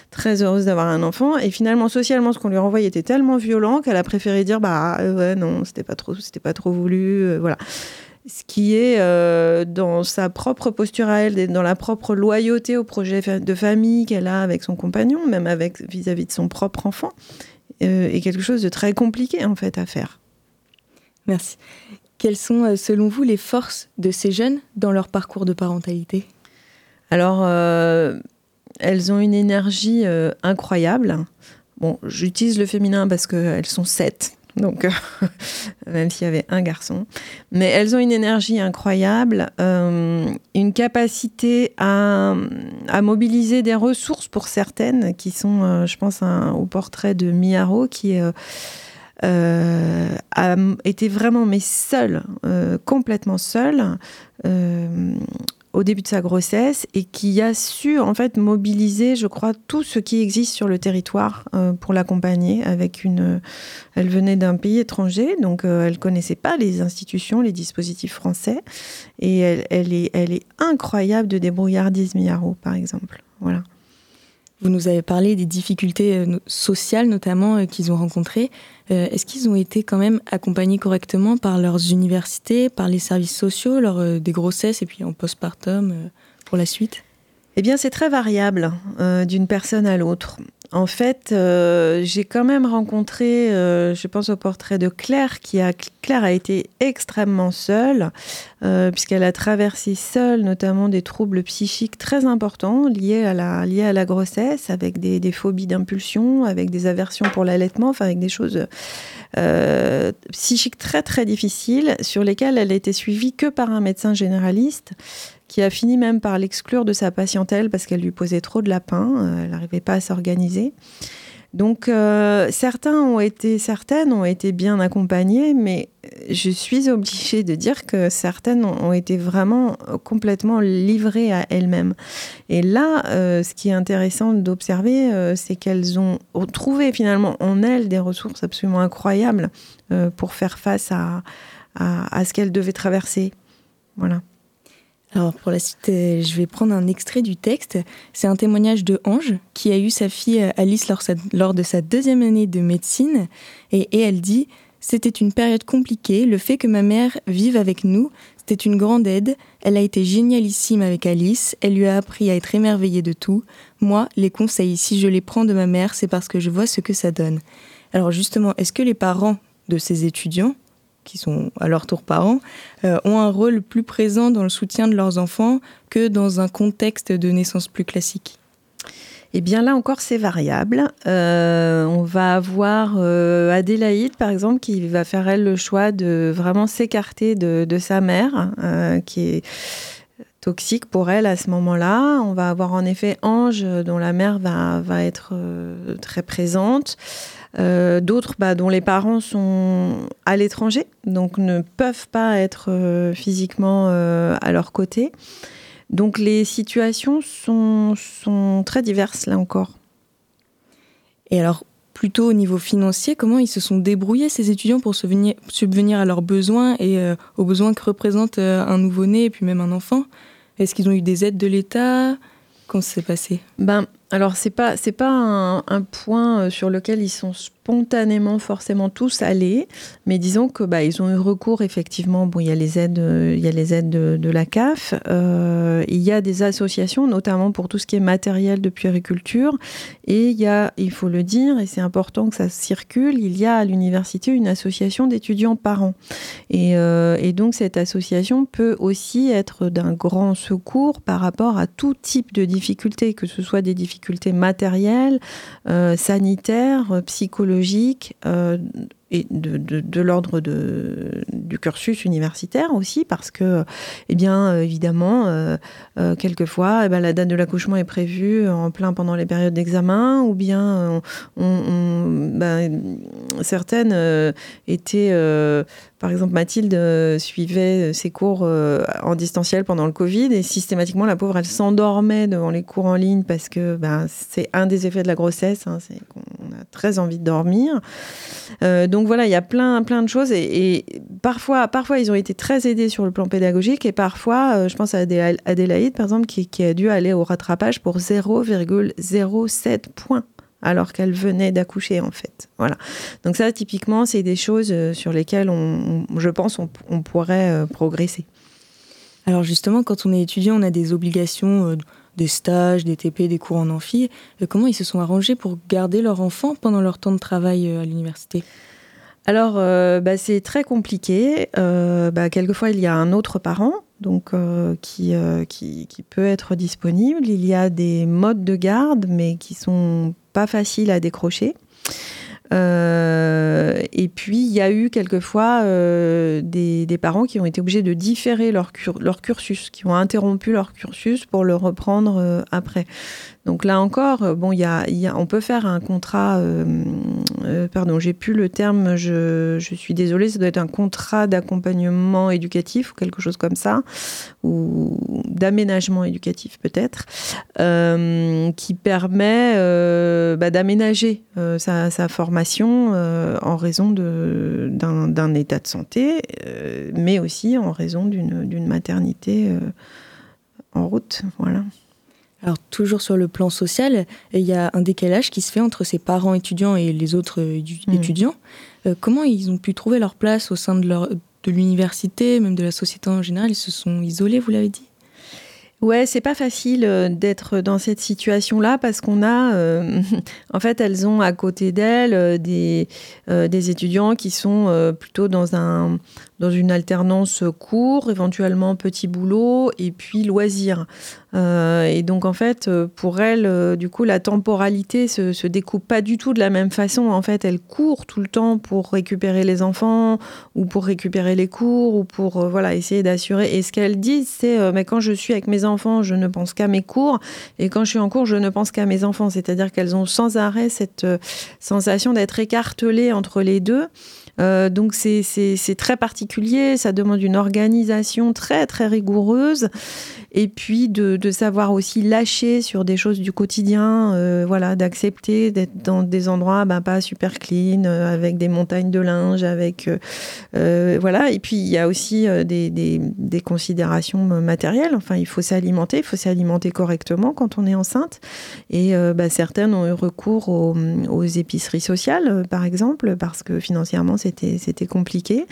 très heureuse d'avoir un enfant, et finalement, socialement, ce qu'on lui renvoyait était tellement violent qu'elle a préféré dire, bah euh, ouais, non, c'était pas trop, c'était pas trop voulu, euh, voilà ce qui est dans sa propre posture à elle, dans la propre loyauté au projet de famille qu'elle a avec son compagnon, même vis-à-vis -vis de son propre enfant, est quelque chose de très compliqué en fait à faire. Merci. Quelles sont euh, selon vous les forces de ces jeunes dans leur parcours de parentalité? Alors, euh, elles ont une énergie euh, incroyable. Bon, j'utilise le féminin parce qu'elles sont sept, donc même s'il y avait un garçon. Mais elles ont une énergie incroyable, euh, une capacité à, à, mobiliser des ressources pour certaines, qui sont, euh, je pense, au portrait de Miyaro, qui euh, a été vraiment, mais seule, complètement seule au début de sa grossesse et qui a su en fait mobiliser, je crois, tout ce qui existe sur le territoire euh, pour l'accompagner. Avec une, elle venait d'un pays étranger, donc euh, elle connaissait pas les institutions, les dispositifs français, et elle, est, elle est incroyable de débrouillardise, Miyaro, par exemple. Voilà. Vous nous avez parlé des difficultés euh, sociales notamment euh, qu'ils ont rencontrées. Euh, est-ce qu'ils ont été quand même accompagnés correctement par leurs universités, par les services sociaux, lors des grossesses et puis en postpartum pour la suite? Eh c'est très variable euh, d'une personne à l'autre. en fait, euh, j'ai quand même rencontré, euh, je pense au portrait de Claire, qui a, Claire a été extrêmement seule, puisqu'elle a traversé seule notamment des troubles psychiques très importants liés à la, grossesse, avec des, phobies d'impulsion, avec des aversions pour l'allaitement, enfin avec des choses psychiques très très difficiles, sur lesquelles elle a été suivie que par un médecin généraliste qui a fini même par l'exclure de sa patientèle parce qu'elle lui posait trop de lapin, euh, elle n'arrivait pas à s'organiser. Donc euh, certains ont été, certaines ont été bien accompagnées, mais je suis obligée de dire que certaines ont été vraiment complètement livrées à elles-mêmes. Et là, euh, ce qui est intéressant d'observer, c'est qu'elles ont trouvé finalement en elles des ressources absolument incroyables pour faire face à, à, à ce qu'elles devaient traverser. Voilà. Alors pour la suite, euh, je vais prendre un extrait du texte. C'est un témoignage de Ange qui a eu sa fille euh, Alice lors, de sa deuxième année de médecine et, et elle dit C'était une période compliquée. Le fait que ma mère vive avec nous, c'était une grande aide. Elle a été génialissime avec Alice. Elle lui a appris à être émerveillée de tout. Moi, les conseils, si je les prends de ma mère, c'est parce que je vois ce que ça donne. Alors justement, est-ce que les parents de ces étudiants qui sont à leur tour parents, euh, ont un rôle plus présent dans le soutien de leurs enfants que dans un contexte de naissance plus classique Eh bien là encore, c'est variable. Euh, on va avoir euh, Adélaïde, par exemple, qui va faire, elle, le choix de vraiment s'écarter de, de sa mère, qui est toxique pour elle à ce moment-là. On va avoir en effet Ange, dont la mère va, va être très présente. Euh, D'autres bah, dont les parents sont à l'étranger, donc ne peuvent pas être euh, physiquement euh, à leur côté. Donc les situations sont, sont très diverses là encore. Et alors, plutôt au niveau financier, comment ils se sont débrouillés, ces étudiants, pour subvenir, subvenir à leurs besoins et euh, aux besoins que représente euh, un nouveau-né et puis même un enfant? Est-ce qu'ils ont eu des aides de l'État? Comment ça s'est passé? Ben, alors c'est pas c'est pas un, point euh, sur lequel ils sont spontanément forcément tous allés, mais disons que bah, ils ont eu recours effectivement. Bon, il y a les aides, euh, il y a les aides de, la CAF, euh, il y a des associations, notamment pour tout ce qui est matériel de puériculture, et il y a, il faut le dire, et c'est important que ça circule, il y a à l'université une association d'étudiants parents, et, euh, et donc cette association peut aussi être d'un grand secours par rapport à tout type de difficultés, que ce soit des difficultés matérielles, sanitaires, psychologiques, euh, et de, de, de l'ordre du cursus universitaire aussi, parce que, eh bien, euh, évidemment, euh, euh, quelquefois, eh ben, la date de l'accouchement est prévue en plein pendant les périodes d'examen, ou bien ben, certaines étaient, par exemple, Mathilde suivait ses cours en distanciel pendant le Covid, et systématiquement, la pauvre, elle s'endormait devant les cours en ligne, parce que ben, c'est un des effets de la grossesse, hein, c'est qu'on a très envie de dormir. Euh, donc voilà, il y a plein, plein de choses et, parfois, parfois ils ont été très aidés sur le plan pédagogique et parfois, euh, je pense à Adé- Adélaïde par exemple, qui, a dû aller au rattrapage pour 0,07 points alors qu'elle venait d'accoucher en fait. Voilà. Donc ça, typiquement, c'est des choses euh, sur lesquelles je pense on, pourrait euh, progresser. Alors justement, quand on est étudiant, on a des obligations, des stages, des TP, des cours en amphi. Comment ils se sont arrangés pour garder leur enfant pendant leur temps de travail à l'université? Alors, euh, bah, c'est très compliqué. Euh, bah, quelquefois, il y a un autre parent donc, euh, qui, peut être disponible. Il y a des modes de garde, mais qui sont pas faciles à décrocher. Et puis, il y a eu quelquefois des, des parents qui ont été obligés de différer leur, leur cursus, qui ont interrompu leur cursus pour le reprendre après. Donc là encore, bon, on peut faire un contrat, euh, pardon, j'ai plus le terme, je, suis désolée, ça doit être un contrat d'accompagnement éducatif ou quelque chose comme ça, ou d'aménagement éducatif peut-être, euh, qui permet euh, bah, d'aménager sa, sa formation en raison d'un état de santé, mais aussi en raison d'une maternité en route. Voilà. Alors toujours sur le plan social, il y a un décalage qui se fait entre ces parents étudiants et les autres euh, Mm. étudiants. Euh, comment ils ont pu trouver leur place au sein de, leur, de l'université, même de la société en général? Ils se sont isolés, vous l'avez dit? Ouais, c'est pas facile euh, d'être dans cette situation-là parce qu'on a, euh, en fait, elles ont à côté d'elles euh, des, des étudiants qui sont plutôt dans, un, dans une alternance cours, éventuellement petit boulot et puis loisirs. Euh, et donc, en fait, pour elles, euh, du coup, la temporalité se, se découpe pas du tout de la même façon. En fait, elles courent tout le temps pour récupérer les enfants ou pour récupérer les cours ou pour euh, voilà essayer d'assurer. Et ce qu'elles disent, c'est mais quand je suis avec mes enfants, je ne pense qu'à mes cours, et quand je suis en cours, je ne pense qu'à mes enfants. C'est-à-dire qu'elles ont sans arrêt cette sensation d'être écartelées entre les deux. Euh, donc c'est très particulier, ça demande une organisation très très rigoureuse et puis de, savoir aussi lâcher sur des choses du quotidien, euh, voilà, d'accepter d'être dans des endroits ben, pas super clean, euh, avec des montagnes de linge, avec euh, voilà. Et puis il y a aussi des, considérations matérielles. Enfin, il faut s'alimenter, il faut s'alimenter correctement quand on est enceinte. Et bah, certaines ont eu recours aux, aux épiceries sociales, par exemple, parce que financièrement c'était c'était compliqué.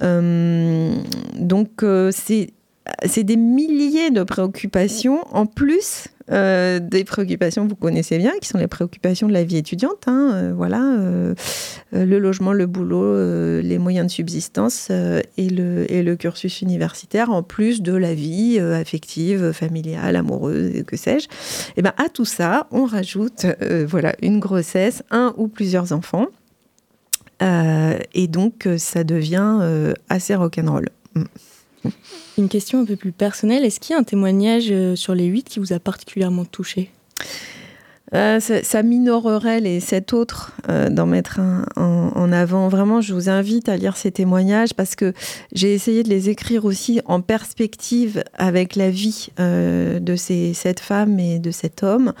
Donc c'est c'est des milliers de préoccupations en plus euh, des préoccupations que vous connaissez bien, qui sont les préoccupations de la vie étudiante. hein, euh, voilà, euh, le logement, le boulot, les moyens de subsistance et, le, cursus universitaire, en plus de la vie affective, familiale, amoureuse, que sais-je. Et ben à tout ça, on rajoute voilà une grossesse, un ou plusieurs enfants. Et donc, ça devient assez rock'n'roll. Mm. Une question un peu plus personnelle, est-ce qu'il y a un témoignage euh, sur les huit qui vous a particulièrement touché? Euh, ça, ça minorerait les sept autres euh, d'en mettre un en, avant. Vraiment, je vous invite à lire ces témoignages parce que j'ai essayé de les écrire aussi en perspective avec la vie euh, de ces sept femmes et de cet homme,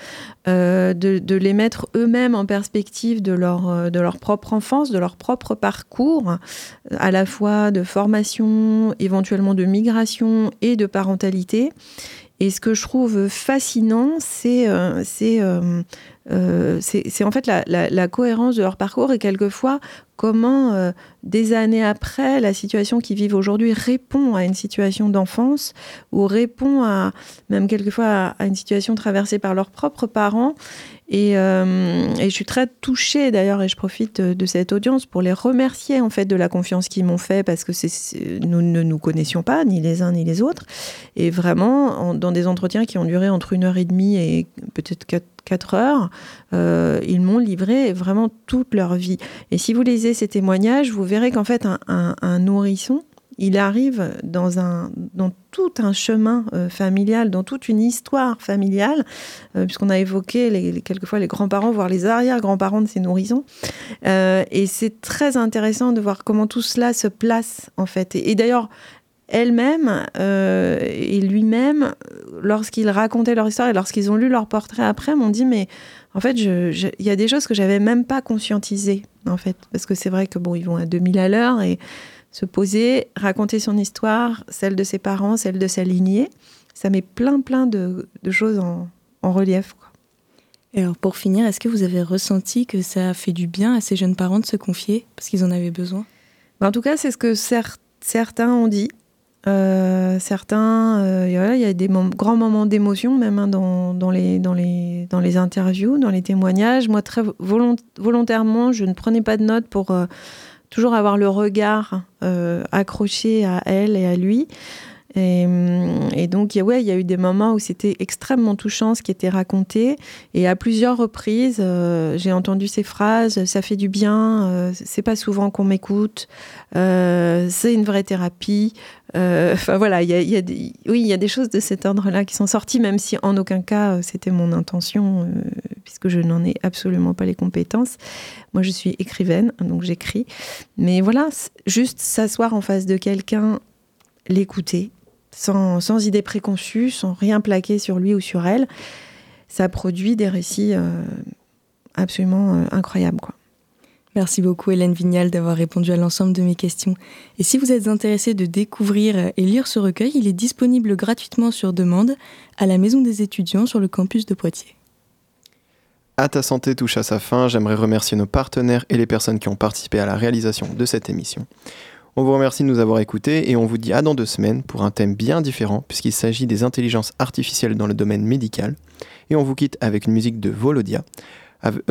euh, de, de les mettre eux-mêmes en perspective de leur, de leur propre enfance, de leur propre parcours, à la fois de formation, éventuellement de migration et de parentalité. Et ce que je trouve fascinant, c'est euh, euh, euh, en fait la cohérence de leur parcours et quelquefois comment, euh, des années après, la situation qu'ils vivent aujourd'hui répond à une situation d'enfance ou répond à, même quelquefois à, une situation traversée par leurs propres parents. Et, euh, je suis très touchée d'ailleurs, et je profite de, cette audience pour les remercier en fait de la confiance qu'ils m'ont fait parce que nous ne nous connaissions pas, ni les uns ni les autres. Et vraiment, en- dans des entretiens qui ont duré entre une heure et demie et peut-être quatre, heures, euh, ils m'ont livré vraiment toute leur vie. Et si vous ces témoignages, vous verrez qu'en fait, un, nourrisson, il arrive dans, un, dans tout un chemin euh, familial, dans toute une histoire familiale, euh, puisqu'on a évoqué quelquefois les grands-parents, voire les arrière-grands-parents de ces nourrissons. Euh, et c'est très intéressant de voir comment tout cela se place, en fait. Et, et d'ailleurs, elle-même et lui-même, lorsqu'ils racontaient leur histoire et lorsqu'ils ont lu leur portrait après, m'ont dit mais en fait, il y a des choses que j'avais même pas conscientisées, en fait, parce que c'est vrai que bon, ils vont à 2000 à l'heure et se poser, raconter son histoire, celle de ses parents, celle de sa lignée, ça met plein plein de, de choses en, en relief. quoi. Et alors pour finir, est-ce que vous avez ressenti que ça a fait du bien à ces jeunes parents de se confier parce qu'ils en avaient besoin? Ben, en tout cas, c'est ce que cer- certains ont dit. Euh, certains, euh, il y a des grands moments d'émotion même hein, dans, les, dans, les, dans les interviews, dans les témoignages. Moi, très volont- volontairement, je ne prenais pas de notes pour euh, toujours avoir le regard accroché à elle et à lui. Et, hum, et donc, ouais, il y a eu des moments où c'était extrêmement touchant ce qui était raconté. Et à plusieurs reprises, euh, j'ai entendu ces phrases ça fait du bien, euh, c'est pas souvent qu'on m'écoute, euh, c'est une vraie thérapie. Euh, Enfin voilà, il y a, il y a des, oui, il y a des choses de cet ordre-là qui sont sorties, même si en aucun cas euh, c'était mon intention, euh, puisque je n'en ai absolument pas les compétences. Moi, je suis écrivaine, donc j'écris. Mais voilà, juste s'asseoir en face de quelqu'un, l'écouter, sans, sans idée préconçue, sans rien plaquer sur lui ou sur elle, ça produit des récits euh, absolument euh, incroyables. Quoi. Merci beaucoup Hélène Vignal d'avoir répondu à l'ensemble de mes questions. Et si vous êtes intéressé de découvrir et lire ce recueil, il est disponible gratuitement sur demande à la Maison des étudiants sur le campus de Poitiers. À ta santé touche à sa fin. J'aimerais remercier nos partenaires et les personnes qui ont participé à la réalisation de cette émission. On vous remercie de nous avoir écoutés et on vous dit à dans deux semaines pour un thème bien différent puisqu'il s'agit des intelligences artificielles dans le domaine médical. Et on vous quitte avec une musique de Volodia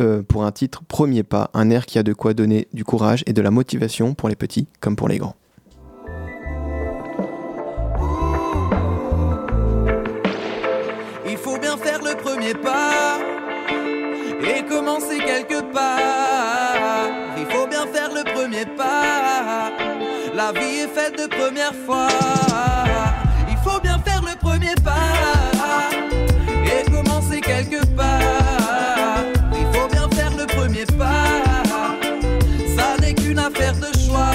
euh, pour un titre Premier pas, un air qui a de quoi donner du courage et de la motivation pour les petits comme pour les grands. Il faut bien faire le premier pas et commencer quelque part. La vie est faite de premières fois. Il faut bien faire le premier pas et commencer quelque part. Il faut bien faire le premier pas. Ça n'est qu'une affaire de choix.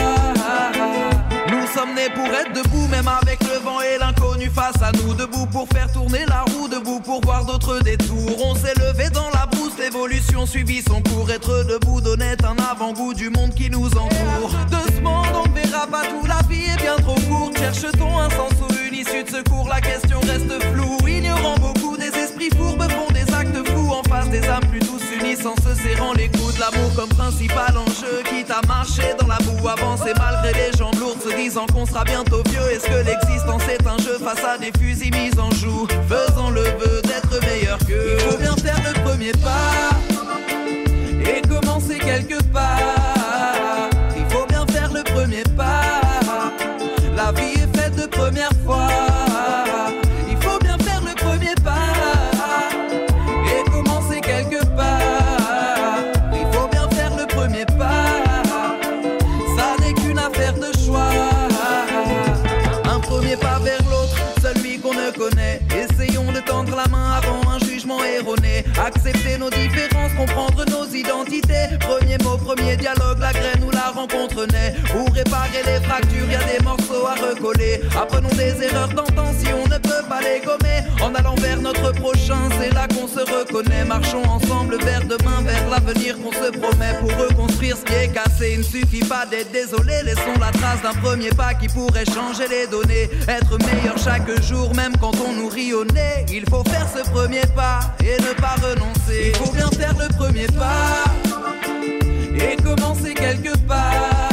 Nous sommes nés pour être debout, même avec le vent et l'inconnu face à nous. Debout pour faire tourner la roue, debout pour voir d'autres détours. On s'est levé dans l'évolution suivit son cours. Être debout donnait un avant-goût du monde qui nous entoure. De ce monde, on ne verra pas tout, la vie est bien trop courte. Cherche-t-on un sens ou une issue de secours? La question reste floue, ignorant beaucoup des esprits fourbes font des actes fous en face des âmes plus douces unissent en se serrant les coudes. L'amour comme principal enjeu, quitte à marcher dans la boue, avancer malgré les jambes lourdes, se disant qu'on sera bientôt vieux. Est-ce que l'existence est un jeu face à des fusils mis en joue? Faisant le vœu d'être meilleur que. Il faut bien faire le premier pas commencer quelque part. Premier dialogue, la graine ou la rencontre naît. Pour réparer les fractures, y a des morceaux à recoller. Apprenons des erreurs d'antan si on ne peut pas les gommer. En allant vers notre prochain, c'est là qu'on se reconnaît. Marchons ensemble vers demain, vers l'avenir qu'on se promet. Pour reconstruire ce qui est cassé, il ne suffit pas d'être désolé. Laissons la trace d'un premier pas qui pourrait changer les données. Être meilleur chaque jour, même quand on nous rit au nez. Il faut faire ce premier pas et ne pas renoncer. Il faut bien faire le premier pas et commencer quelque part.